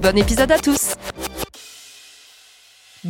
Bon épisode à tous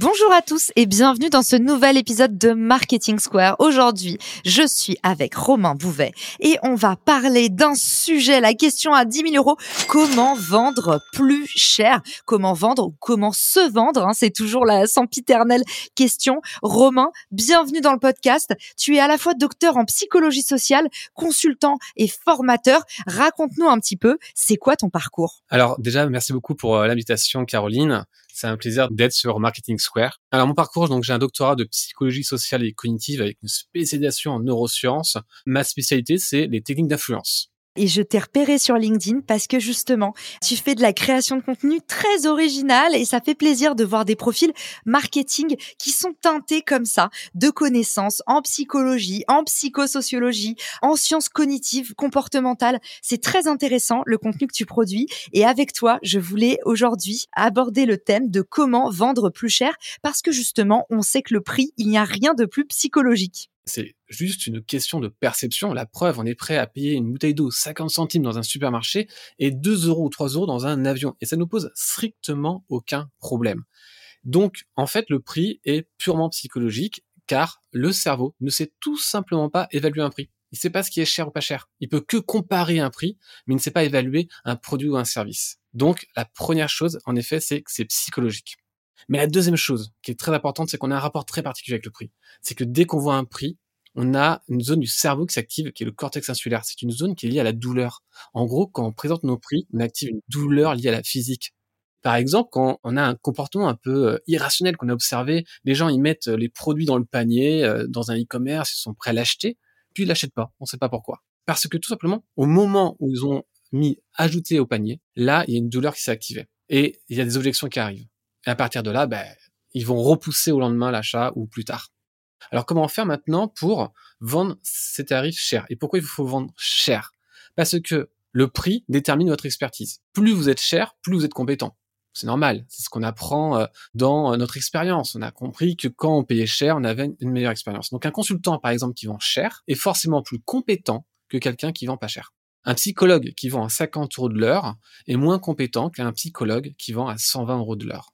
Bonjour à tous et bienvenue dans ce nouvel épisode de Marketing Square. Aujourd'hui, je suis avec Romain Bouvet et on va parler d'un sujet, la question à 10 000 euros, comment vendre plus cher? Comment vendre ou comment se vendre hein, C'est toujours la sempiternelle question. Romain, bienvenue dans le podcast. Tu es à la fois docteur en psychologie sociale, consultant et formateur. Raconte-nous un petit peu, c'est quoi ton parcours? Alors déjà, merci beaucoup pour euh, l'invitation Caroline. C'est un plaisir d'être sur Marketing Square. Alors mon parcours, donc j'ai un doctorat de psychologie sociale et cognitive avec une spécialisation en neurosciences. Ma spécialité, c'est les techniques d'influence. Et je t'ai repéré sur LinkedIn parce que justement, tu fais de la création de contenu très original et ça fait plaisir de voir des profils marketing qui sont teintés comme ça de connaissances en psychologie, en psychosociologie, en sciences cognitives, comportementales. C'est très intéressant le contenu que tu produis et avec toi, je voulais aujourd'hui aborder le thème de comment vendre plus cher parce que justement, on sait que le prix, il n'y a rien de plus psychologique. C'est juste une question de perception. La preuve, on est prêt à payer une bouteille d'eau 50 centimes dans un supermarché et 2 euros ou 3 euros dans un avion. Et ça nous pose strictement aucun problème. Donc, en fait, le prix est purement psychologique car le cerveau ne sait tout simplement pas évaluer un prix. Il ne sait pas ce qui est cher ou pas cher. Il peut que comparer un prix, mais il ne sait pas évaluer un produit ou un service. Donc, la première chose, en effet, c'est que c'est psychologique. Mais la deuxième chose qui est très importante, c'est qu'on a un rapport très particulier avec le prix. C'est que dès qu'on voit un prix, on a une zone du cerveau qui s'active, qui est le cortex insulaire. C'est une zone qui est liée à la douleur. En gros, quand on présente nos prix, on active une douleur liée à la physique. Par exemple, quand on a un comportement un peu euh, irrationnel qu'on a observé, les gens ils mettent euh, les produits dans le panier, euh, dans un e-commerce, ils sont prêts à l'acheter, puis ils l'achètent pas. On ne sait pas pourquoi. Parce que tout simplement, au moment où ils ont mis ajouter au panier, là, il y a une douleur qui s'est activée. Et il y a des objections qui arrivent. Et à partir de là, ben, ils vont repousser au lendemain l'achat ou plus tard. Alors comment faire maintenant pour vendre ces tarifs chers? Et pourquoi il faut vendre cher? Parce que le prix détermine votre expertise. Plus vous êtes cher, plus vous êtes compétent. C'est normal, c'est ce qu'on apprend euh, dans euh, notre expérience. On a compris que quand on payait cher, on avait une meilleure expérience. Donc un consultant, par exemple, qui vend cher, est forcément plus compétent que quelqu'un qui vend pas cher. Un psychologue qui vend à 50 euros de l'heure est moins compétent qu'un psychologue qui vend à 120 euros de l'heure.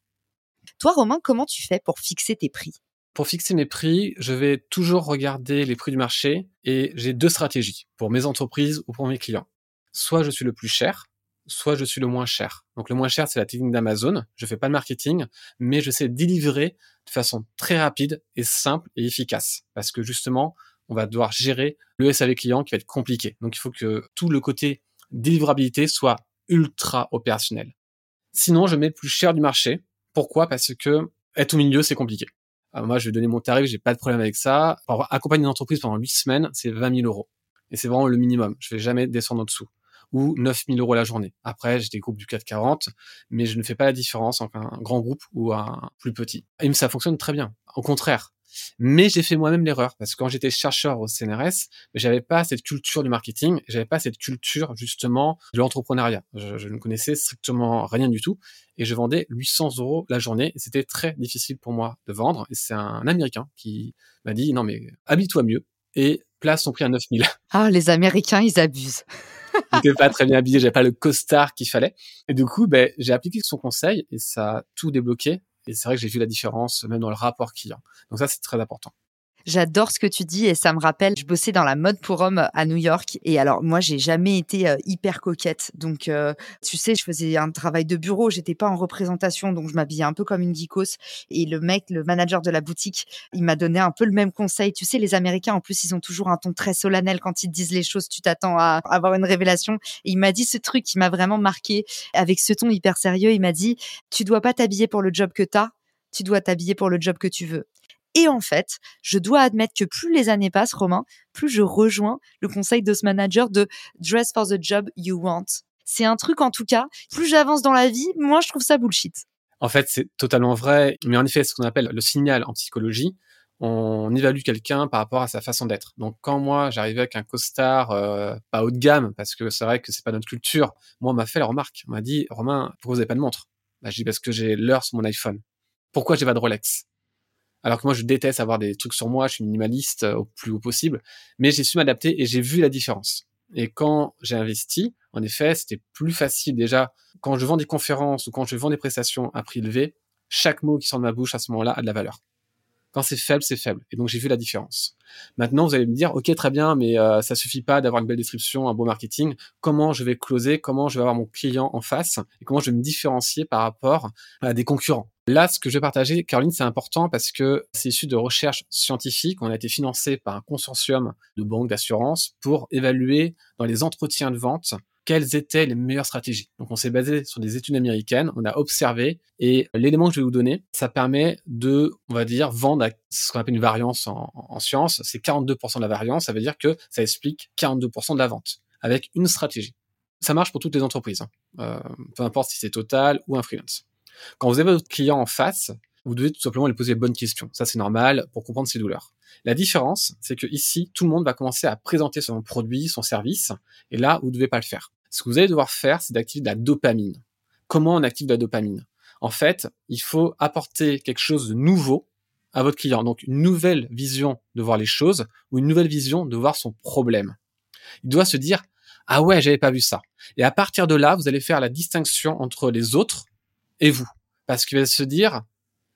Toi, Romain, comment tu fais pour fixer tes prix? Pour fixer mes prix, je vais toujours regarder les prix du marché et j'ai deux stratégies pour mes entreprises ou pour mes clients. Soit je suis le plus cher, soit je suis le moins cher. Donc le moins cher, c'est la technique d'Amazon. Je fais pas de marketing, mais je sais délivrer de façon très rapide et simple et efficace. Parce que justement, on va devoir gérer le SAV client qui va être compliqué. Donc il faut que tout le côté délivrabilité soit ultra opérationnel. Sinon, je mets le plus cher du marché pourquoi? Parce que être au milieu, c'est compliqué. moi, je vais donner mon tarif, j'ai pas de problème avec ça. Pour accompagner une entreprise pendant 8 semaines, c'est 20 000 euros. Et c'est vraiment le minimum. Je vais jamais descendre en dessous. Ou 9 000 euros la journée. Après, j'ai des groupes du 440, mais je ne fais pas la différence entre un grand groupe ou un plus petit. Et ça fonctionne très bien. Au contraire, mais j'ai fait moi-même l'erreur parce que quand j'étais chercheur au CNRS, j'avais pas cette culture du marketing, j'avais pas cette culture justement de l'entrepreneuriat. Je, ne connaissais strictement rien du tout et je vendais 800 euros la journée c'était très difficile pour moi de vendre. Et c'est un Américain qui m'a dit non mais habille-toi mieux et place son prix à 9000. Ah les Américains ils abusent. J'étais pas très bien habillé, j'avais pas le costard qu'il fallait. Et du coup, ben, j'ai appliqué son conseil et ça a tout débloqué. Et c'est vrai que j'ai vu la différence même dans le rapport client. Donc ça, c'est très important. J'adore ce que tu dis et ça me rappelle, je bossais dans la mode pour hommes à New York et alors moi j'ai jamais été euh, hyper coquette. Donc euh, tu sais, je faisais un travail de bureau, j'étais pas en représentation donc je m'habillais un peu comme une geekos et le mec, le manager de la boutique, il m'a donné un peu le même conseil. Tu sais, les Américains en plus, ils ont toujours un ton très solennel quand ils disent les choses, tu t'attends à avoir une révélation et il m'a dit ce truc qui m'a vraiment marqué avec ce ton hyper sérieux, il m'a dit "Tu dois pas t'habiller pour le job que tu as, tu dois t'habiller pour le job que tu veux." Et en fait, je dois admettre que plus les années passent, Romain, plus je rejoins le conseil de ce manager de dress for the job you want. C'est un truc, en tout cas, plus j'avance dans la vie, moi, je trouve ça bullshit. En fait, c'est totalement vrai. Mais en effet, ce qu'on appelle le signal en psychologie, on évalue quelqu'un par rapport à sa façon d'être. Donc, quand moi, j'arrivais avec un costard euh, pas haut de gamme, parce que c'est vrai que c'est pas notre culture, moi, on m'a fait la remarque. On m'a dit, Romain, pourquoi vous n'avez pas de montre bah, Je dis, parce que j'ai l'heure sur mon iPhone. Pourquoi j'ai pas de Rolex? Alors que moi, je déteste avoir des trucs sur moi, je suis minimaliste euh, au plus haut possible, mais j'ai su m'adapter et j'ai vu la différence. Et quand j'ai investi, en effet, c'était plus facile déjà. Quand je vends des conférences ou quand je vends des prestations à prix élevé, chaque mot qui sort de ma bouche à ce moment-là a de la valeur. Quand c'est faible, c'est faible. Et donc j'ai vu la différence. Maintenant, vous allez me dire, ok, très bien, mais euh, ça suffit pas d'avoir une belle description, un beau marketing. Comment je vais closer? Comment je vais avoir mon client en face? Et comment je vais me différencier par rapport à des concurrents? Là, ce que je vais partager, Caroline, c'est important parce que c'est issu de recherches scientifiques. On a été financé par un consortium de banques d'assurance pour évaluer dans les entretiens de vente quelles étaient les meilleures stratégies. Donc on s'est basé sur des études américaines, on a observé et l'élément que je vais vous donner, ça permet de, on va dire, vendre à ce qu'on appelle une variance en, en sciences, c'est 42% de la variance, ça veut dire que ça explique 42% de la vente avec une stratégie. Ça marche pour toutes les entreprises, hein. euh, peu importe si c'est Total ou un freelance. Quand vous avez votre client en face, vous devez tout simplement lui poser les bonnes questions. Ça, c'est normal pour comprendre ses douleurs. La différence, c'est que ici, tout le monde va commencer à présenter son produit, son service, et là, vous ne devez pas le faire. Ce que vous allez devoir faire, c'est d'activer de la dopamine. Comment on active de la dopamine? En fait, il faut apporter quelque chose de nouveau à votre client. Donc, une nouvelle vision de voir les choses ou une nouvelle vision de voir son problème. Il doit se dire, ah ouais, j'avais pas vu ça. Et à partir de là, vous allez faire la distinction entre les autres et vous. Parce qu'il va se dire,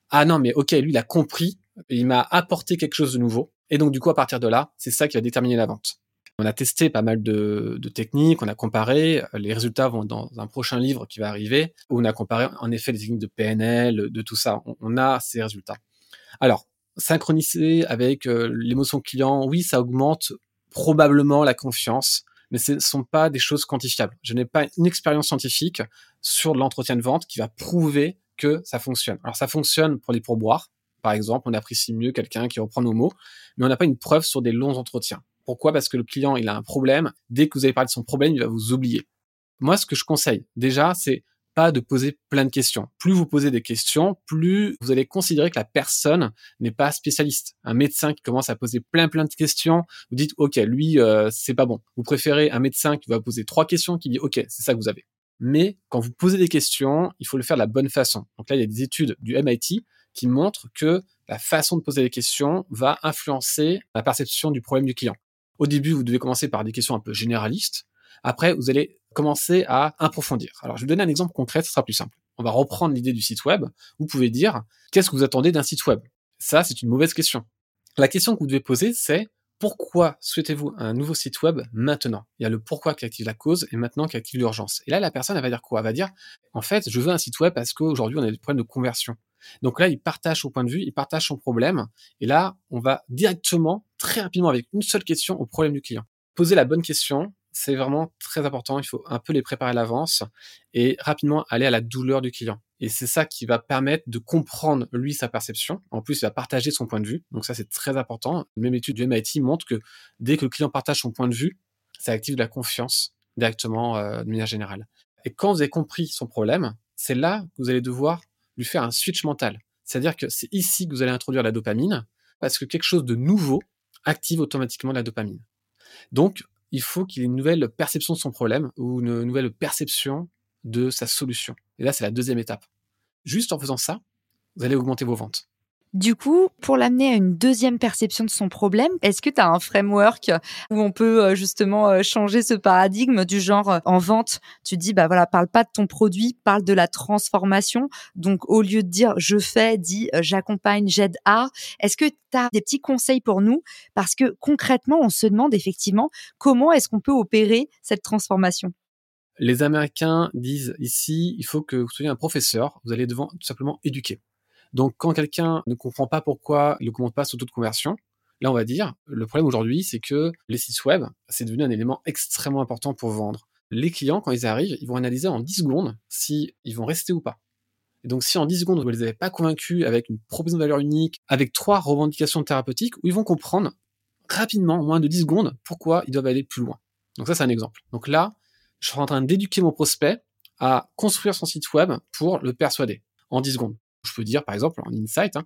ah non, mais ok, lui, il a compris, il m'a apporté quelque chose de nouveau. Et donc, du coup, à partir de là, c'est ça qui va déterminer la vente. On a testé pas mal de, techniques, on a comparé, les résultats vont dans un prochain livre qui va arriver, où on a comparé en effet les techniques de PNL, de tout ça. On, a ces résultats. Alors, synchroniser avec euh, l'émotion client, oui, ça augmente probablement la confiance, mais ce ne sont pas des choses quantifiables. Je n'ai pas une expérience scientifique sur l'entretien de vente qui va prouver que ça fonctionne. Alors ça fonctionne pour les pourboires, par exemple, on apprécie mieux quelqu'un qui reprend nos mots, mais on n'a pas une preuve sur des longs entretiens. Pourquoi? Parce que le client, il a un problème. Dès que vous avez parlé de son problème, il va vous oublier. Moi, ce que je conseille, déjà, c'est pas de poser plein de questions. Plus vous posez des questions, plus vous allez considérer que la personne n'est pas spécialiste. Un médecin qui commence à poser plein plein de questions, vous dites OK, lui euh, c'est pas bon. Vous préférez un médecin qui va poser trois questions qui dit OK, c'est ça que vous avez. Mais quand vous posez des questions, il faut le faire de la bonne façon. Donc là, il y a des études du MIT qui montrent que la façon de poser les questions va influencer la perception du problème du client. Au début, vous devez commencer par des questions un peu généralistes. Après, vous allez commencer à approfondir. Alors, je vais vous donner un exemple concret, ce sera plus simple. On va reprendre l'idée du site web. Vous pouvez dire, qu'est-ce que vous attendez d'un site web? Ça, c'est une mauvaise question. La question que vous devez poser, c'est pourquoi souhaitez-vous un nouveau site web maintenant? Il y a le pourquoi qui active la cause et maintenant qui active l'urgence. Et là, la personne, elle va dire quoi? Elle va dire, en fait, je veux un site web parce qu'aujourd'hui, on a des problèmes de conversion. Donc là, il partage son point de vue, il partage son problème. Et là, on va directement, très rapidement, avec une seule question au problème du client. Poser la bonne question, c'est vraiment très important. Il faut un peu les préparer à l'avance et rapidement aller à la douleur du client. Et c'est ça qui va permettre de comprendre, lui, sa perception. En plus, il va partager son point de vue. Donc ça, c'est très important. Même étude du MIT montre que dès que le client partage son point de vue, ça active de la confiance directement euh, de manière générale. Et quand vous avez compris son problème, c'est là que vous allez devoir lui faire un switch mental. C'est-à-dire que c'est ici que vous allez introduire la dopamine, parce que quelque chose de nouveau active automatiquement la dopamine. Donc, il faut qu'il ait une nouvelle perception de son problème ou une nouvelle perception de sa solution. Et là, c'est la deuxième étape. Juste en faisant ça, vous allez augmenter vos ventes. Du coup, pour l'amener à une deuxième perception de son problème, est-ce que tu as un framework où on peut euh, justement euh, changer ce paradigme du genre euh, en vente, tu dis bah voilà, parle pas de ton produit, parle de la transformation. Donc au lieu de dire je fais, dis j'accompagne, j'aide à. Est-ce que tu as des petits conseils pour nous? Parce que concrètement, on se demande effectivement comment est-ce qu'on peut opérer cette transformation? Les Américains disent ici, il faut que vous soyez un professeur, vous allez devant tout simplement éduquer. Donc quand quelqu'un ne comprend pas pourquoi il ne commande pas son taux de conversion, là on va dire, le problème aujourd'hui c'est que les sites web, c'est devenu un élément extrêmement important pour vendre. Les clients, quand ils arrivent, ils vont analyser en 10 secondes si vont rester ou pas. Et donc si en 10 secondes vous ne les avez pas convaincus avec une proposition de valeur unique, avec trois revendications thérapeutiques, où ils vont comprendre rapidement, en moins de 10 secondes, pourquoi ils doivent aller plus loin. Donc ça c'est un exemple. Donc là, je suis en train d'éduquer mon prospect à construire son site web pour le persuader en 10 secondes. Je peux dire, par exemple, en insight, hein,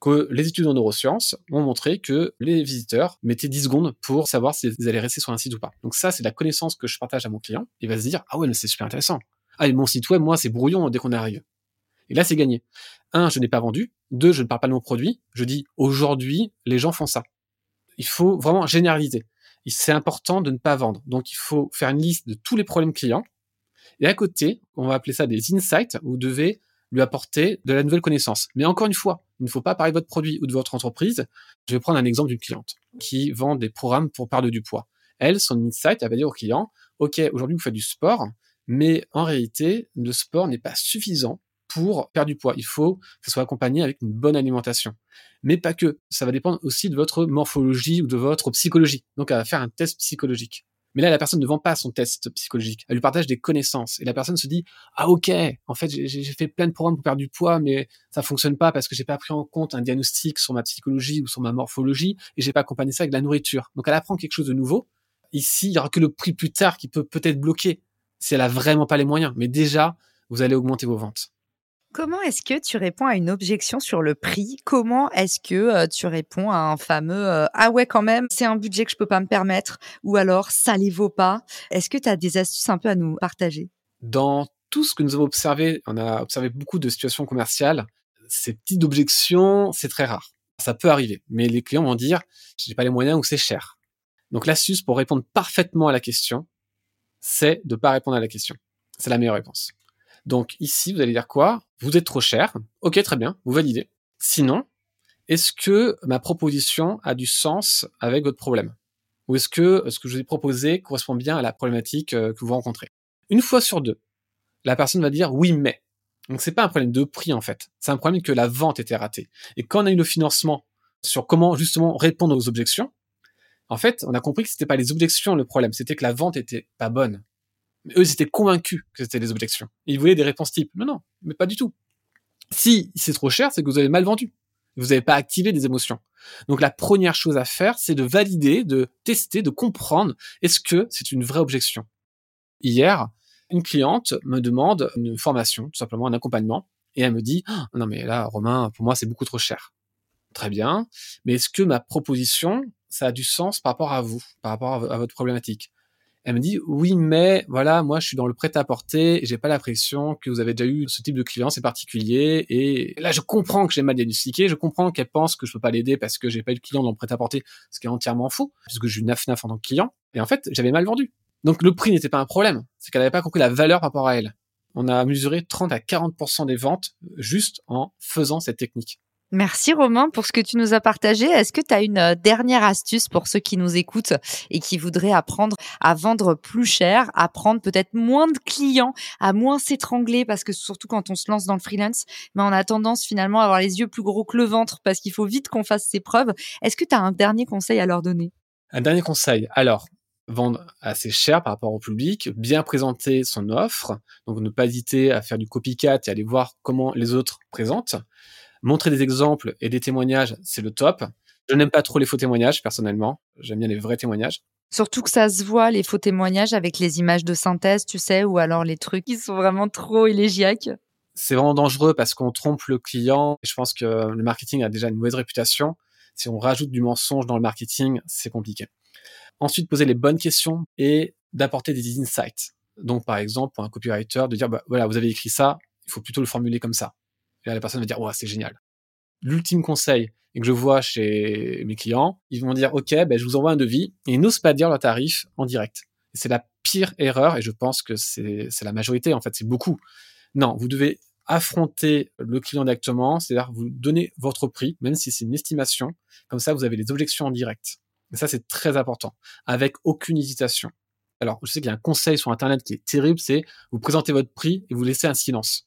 que les études en neurosciences ont montré que les visiteurs mettaient 10 secondes pour savoir s'ils allaient rester sur un site ou pas. Donc ça, c'est la connaissance que je partage à mon client. Il va se dire, ah ouais, mais c'est super intéressant. Ah, mais mon site web, moi, c'est brouillon dès qu'on arrive. Et là, c'est gagné. Un, je n'ai pas vendu. Deux, je ne parle pas de mon produit. Je dis, aujourd'hui, les gens font ça. Il faut vraiment généraliser. C'est important de ne pas vendre. Donc, il faut faire une liste de tous les problèmes clients. Et à côté, on va appeler ça des insights. Vous devez lui apporter de la nouvelle connaissance. Mais encore une fois, il ne faut pas parler de votre produit ou de votre entreprise. Je vais prendre un exemple d'une cliente qui vend des programmes pour perdre du poids. Elle, son insight, elle va dire au client, OK, aujourd'hui vous faites du sport, mais en réalité, le sport n'est pas suffisant pour perdre du poids. Il faut que ce soit accompagné avec une bonne alimentation. Mais pas que. Ça va dépendre aussi de votre morphologie ou de votre psychologie. Donc, elle va faire un test psychologique. Mais là, la personne ne vend pas son test psychologique. Elle lui partage des connaissances. Et la personne se dit, ah ok, en fait, j'ai fait plein de programmes pour perdre du poids, mais ça fonctionne pas parce que j'ai pas pris en compte un diagnostic sur ma psychologie ou sur ma morphologie et j'ai pas accompagné ça avec de la nourriture. Donc elle apprend quelque chose de nouveau. Ici, il y aura que le prix plus tard qui peut peut-être bloquer si elle a vraiment pas les moyens. Mais déjà, vous allez augmenter vos ventes. Comment est-ce que tu réponds à une objection sur le prix? Comment est-ce que euh, tu réponds à un fameux euh, ah ouais quand même c'est un budget que je peux pas me permettre ou alors ça les vaut pas Est-ce que tu as des astuces un peu à nous partager? Dans tout ce que nous avons observé, on a observé beaucoup de situations commerciales. Ces petites objections, c'est très rare. Ça peut arriver, mais les clients vont dire j'ai pas les moyens ou c'est cher. Donc l'astuce pour répondre parfaitement à la question, c'est de pas répondre à la question. C'est la meilleure réponse. Donc ici, vous allez dire quoi? Vous êtes trop cher. Ok, très bien, vous validez. Sinon, est-ce que ma proposition a du sens avec votre problème? Ou est-ce que ce que je vous ai proposé correspond bien à la problématique euh, que vous rencontrez? Une fois sur deux, la personne va dire oui, mais. Donc c'est pas un problème de prix en fait, c'est un problème que la vente était ratée. Et quand on a eu le financement sur comment justement répondre aux objections, en fait, on a compris que c'était pas les objections le problème, c'était que la vente était pas bonne eux, ils étaient convaincus que c'était des objections. Ils voulaient des réponses types. Non, non, mais pas du tout. Si c'est trop cher, c'est que vous avez mal vendu. Vous n'avez pas activé des émotions. Donc la première chose à faire, c'est de valider, de tester, de comprendre est-ce que c'est une vraie objection. Hier, une cliente me demande une formation, tout simplement un accompagnement, et elle me dit ah, non mais là Romain, pour moi c'est beaucoup trop cher. Très bien, mais est-ce que ma proposition ça a du sens par rapport à vous, par rapport à votre problématique? Elle me dit oui, mais voilà, moi je suis dans le prêt-à-porter j'ai pas l'impression que vous avez déjà eu ce type de client, c'est particulier. Et là, je comprends que j'ai mal diagnostiqué, je comprends qu'elle pense que je peux pas l'aider parce que j'ai pas eu de client dans le prêt-à-porter, ce qui est entièrement faux, puisque je suis naf naf en tant que client. Et en fait, j'avais mal vendu. Donc le prix n'était pas un problème, c'est qu'elle n'avait pas compris la valeur par rapport à elle. On a mesuré 30 à 40% des ventes juste en faisant cette technique. Merci Romain pour ce que tu nous as partagé. Est-ce que tu as une euh, dernière astuce pour ceux qui nous écoutent et qui voudraient apprendre à vendre plus cher, à prendre peut-être moins de clients, à moins s'étrangler parce que surtout quand on se lance dans le freelance, mais on a tendance finalement à avoir les yeux plus gros que le ventre parce qu'il faut vite qu'on fasse ses preuves. Est-ce que tu as un dernier conseil à leur donner? Un dernier conseil. Alors, vendre assez cher par rapport au public, bien présenter son offre, donc ne pas hésiter à faire du copycat et aller voir comment les autres présentent Montrer des exemples et des témoignages, c'est le top. Je n'aime pas trop les faux témoignages, personnellement. J'aime bien les vrais témoignages. Surtout que ça se voit, les faux témoignages, avec les images de synthèse, tu sais, ou alors les trucs qui sont vraiment trop élégiaques. C'est vraiment dangereux parce qu'on trompe le client. Je pense que le marketing a déjà une mauvaise réputation. Si on rajoute du mensonge dans le marketing, c'est compliqué. Ensuite, poser les bonnes questions et d'apporter des insights. Donc, par exemple, pour un copywriter, de dire, bah, voilà, vous avez écrit ça, il faut plutôt le formuler comme ça. La personne va dire, ouais, c'est génial. l'ultime conseil et que je vois chez mes clients, ils vont dire OK, ben, je vous envoie un devis et ils n'osent pas dire leur tarif en direct. C'est la pire erreur et je pense que c'est la majorité en fait, c'est beaucoup. Non, vous devez affronter le client directement, c'est-à-dire vous donner votre prix, même si c'est une estimation. Comme ça, vous avez les objections en direct. Et ça, c'est très important, avec aucune hésitation. Alors, je sais qu'il y a un conseil sur Internet qui est terrible, c'est vous présentez votre prix et vous laissez un silence.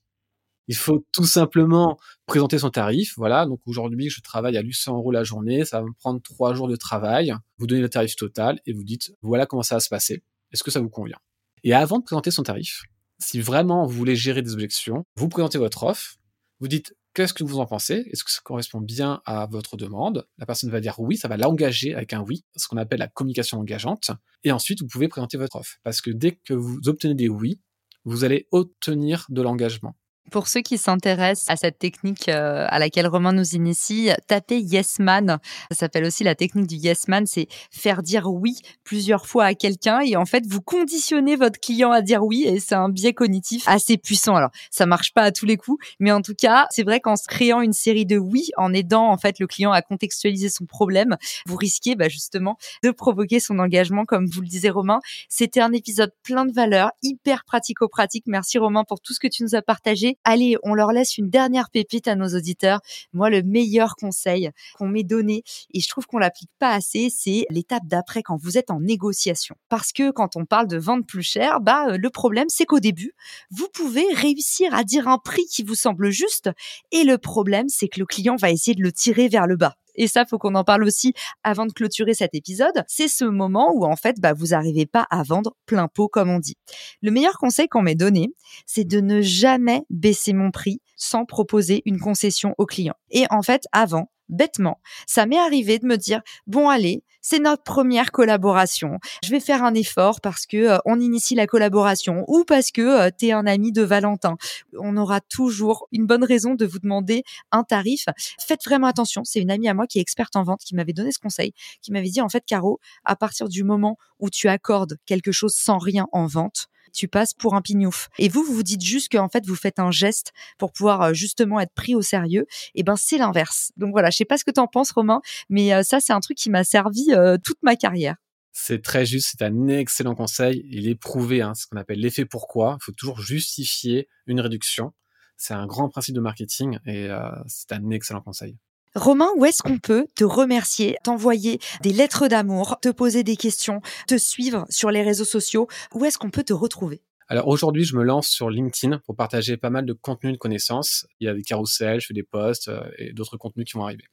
Il faut tout simplement présenter son tarif. Voilà, donc aujourd'hui, je travaille à 800 euros la journée, ça va me prendre trois jours de travail. Vous donnez le tarif total et vous dites, voilà comment ça va se passer. Est-ce que ça vous convient? Et avant de présenter son tarif, si vraiment vous voulez gérer des objections, vous présentez votre offre, vous dites qu'est-ce que vous en pensez? Est-ce que ça correspond bien à votre demande? La personne va dire oui, ça va l'engager avec un oui, ce qu'on appelle la communication engageante. Et ensuite, vous pouvez présenter votre offre. Parce que dès que vous obtenez des oui, vous allez obtenir de l'engagement. Pour ceux qui s'intéressent à cette technique euh, à laquelle Romain nous initie, tapez Yes Man. Ça s'appelle aussi la technique du Yes Man. C'est faire dire oui plusieurs fois à quelqu'un et en fait, vous conditionnez votre client à dire oui et c'est un biais cognitif assez puissant. Alors, ça marche pas à tous les coups, mais en tout cas, c'est vrai qu'en créant une série de oui, en aidant en fait le client à contextualiser son problème, vous risquez bah, justement de provoquer son engagement, comme vous le disait Romain. C'était un épisode plein de valeurs, hyper pratico-pratique. Merci Romain pour tout ce que tu nous as partagé. Allez, on leur laisse une dernière pépite à nos auditeurs. Moi, le meilleur conseil qu'on m'ait donné, et je trouve qu'on l'applique pas assez, c'est l'étape d'après quand vous êtes en négociation. Parce que quand on parle de vendre plus cher, bah, euh, le problème, c'est qu'au début, vous pouvez réussir à dire un prix qui vous semble juste, et le problème, c'est que le client va essayer de le tirer vers le bas et ça, faut qu'on en parle aussi avant de clôturer cet épisode, c'est ce moment où en fait, bah, vous n'arrivez pas à vendre plein pot comme on dit. Le meilleur conseil qu'on m'ait donné, c'est de ne jamais baisser mon prix sans proposer une concession au client. Et en fait, avant, bêtement, ça m'est arrivé de me dire bon allez, c'est notre première collaboration. Je vais faire un effort parce que euh, on initie la collaboration ou parce que euh, tu es un ami de Valentin. On aura toujours une bonne raison de vous demander un tarif. Faites vraiment attention, c'est une amie à moi qui est experte en vente qui m'avait donné ce conseil, qui m'avait dit en fait Caro, à partir du moment où tu accordes quelque chose sans rien en vente, tu passes pour un pignouf. Et vous, vous vous dites juste qu'en fait, vous faites un geste pour pouvoir euh, justement être pris au sérieux. Et ben, c'est l'inverse. Donc voilà, je sais pas ce que tu en penses, Romain, mais euh, ça, c'est un truc qui m'a servi euh, toute ma carrière. C'est très juste, c'est un excellent conseil. Il est prouvé, hein, ce qu'on appelle l'effet pourquoi. Il faut toujours justifier une réduction. C'est un grand principe de marketing et c'est un excellent conseil. Romain, où est-ce qu'on peut te remercier, t'envoyer des lettres d'amour, te poser des questions, te suivre sur les réseaux sociaux? Où est-ce qu'on peut te retrouver? Alors aujourd'hui, je me lance sur LinkedIn pour partager pas mal de contenu de connaissances. Il y a des carousels, je fais des posts euh, et d'autres contenus qui vont arriver.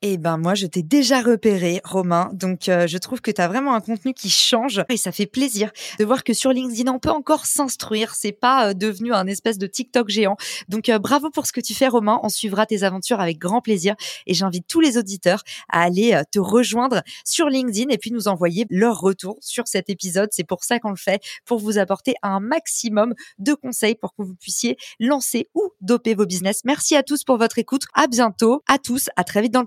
Eh ben moi, je t'ai déjà repéré, Romain. Donc, euh, je trouve que tu as vraiment un contenu qui change et ça fait plaisir de voir que sur LinkedIn, on peut encore s'instruire. C'est pas euh, devenu un espèce de TikTok géant. Donc, euh, bravo pour ce que tu fais, Romain. On suivra tes aventures avec grand plaisir et j'invite tous les auditeurs à aller te rejoindre sur LinkedIn et puis nous envoyer leur retour sur cet épisode. C'est pour ça qu'on le fait, pour vous apporter un maximum de conseils pour que vous puissiez lancer ou doper vos business. Merci à tous pour votre écoute. À bientôt. À tous. À très vite dans le